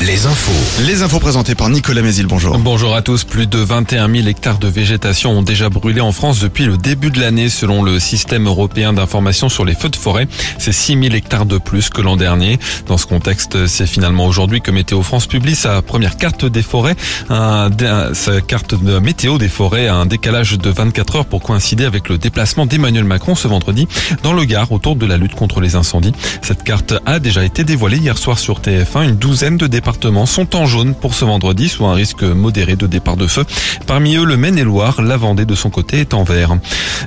les infos. Les infos présentées par Nicolas Mézil, bonjour. Bonjour à tous. Plus de 21 000 hectares de végétation ont déjà brûlé en France depuis le début de l'année selon le système européen d'information sur les feux de forêt. C'est 6 000 hectares de plus que l'an dernier. Dans ce contexte, c'est finalement aujourd'hui que Météo France publie sa première carte des forêts, sa carte de météo des forêts a un décalage de 24 heures pour coïncider avec le déplacement d'Emmanuel Macron ce vendredi dans le Gard autour de la lutte contre les incendies. Cette carte a déjà été dévoilée hier soir sur TF1. Une douzaine de départements sont en jaune pour ce vendredi, soit un risque modéré de départ de feu. Parmi eux, le Maine-et-Loire, la Vendée de son côté est en vert.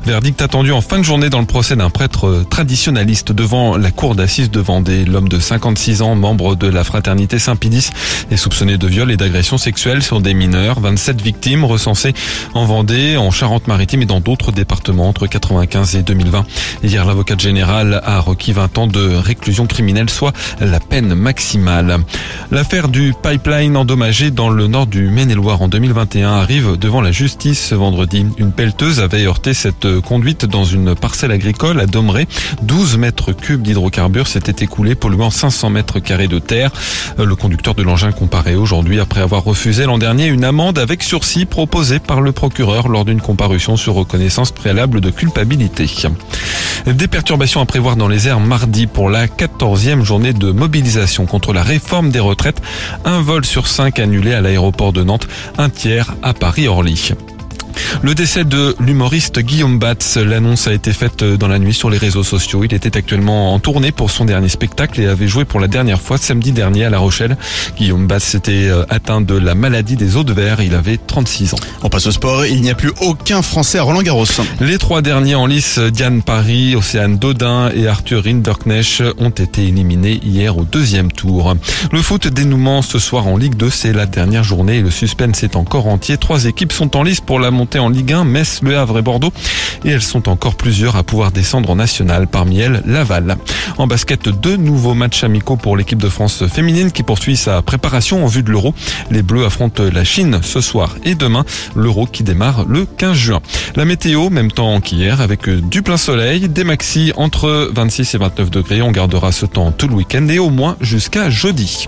Verdict attendu en fin de journée dans le procès d'un prêtre traditionnaliste devant la cour d'assises de Vendée. L'homme de 56 ans, membre de la fraternité Saint-Pédis, est soupçonné de viol et d'agression sexuelle sur des mineurs. 27 victimes recensées en Vendée, en Charente-Maritime et dans d'autres départements entre 95 et 2020. Hier, l'avocat général a requis 20 ans de réclusion criminelle, soit la peine maximale. L'affaire du pipeline endommagé dans le nord du Maine-et-Loire en 2021 arrive devant la justice ce vendredi. Une pelleteuse avait heurté cette conduite dans une parcelle agricole à Domeré. 12 mètres cubes d'hydrocarbures s'étaient écoulés polluant 500 mètres carrés de terre. Le conducteur de l'engin comparé aujourd'hui après avoir refusé l'an dernier une amende avec sursis proposée par le procureur lors d'une comparution sur reconnaissance préalable de culpabilité. Des perturbations à prévoir dans les airs mardi pour la 14e journée de mobilisation contre la réforme des retraites. Un vol sur cinq annulé à l'aéroport de Nantes, un tiers à Paris-Orly. Le décès de l'humoriste Guillaume Batz, l'annonce a été faite dans la nuit sur les réseaux sociaux. Il était actuellement en tournée pour son dernier spectacle et avait joué pour la dernière fois samedi dernier à La Rochelle. Guillaume Batz était euh, atteint de la maladie des os de verre. Il avait 36 ans. On passe au sport. Il n'y a plus aucun Français à Roland Garros. Les trois derniers en lice, Diane Paris, Océane Dodin et Arthur Rinderknecht ont été éliminés hier au deuxième tour. Le foot dénouement ce soir en Ligue 2, c'est la dernière journée et le suspense est encore entier. Trois équipes sont en lice pour la montée en Ligue 1, Metz, Le Havre et Bordeaux. Et elles sont encore plusieurs à pouvoir descendre en national, parmi elles Laval. En basket, deux nouveaux matchs amicaux pour l'équipe de France féminine qui poursuit sa préparation en vue de l'Euro. Les Bleus affrontent la Chine ce soir et demain, l'Euro qui démarre le 15 juin. La météo, même temps qu'hier, avec du plein soleil, des maxis entre 26 et 29 degrés. On gardera ce temps tout le week-end et au moins jusqu'à jeudi.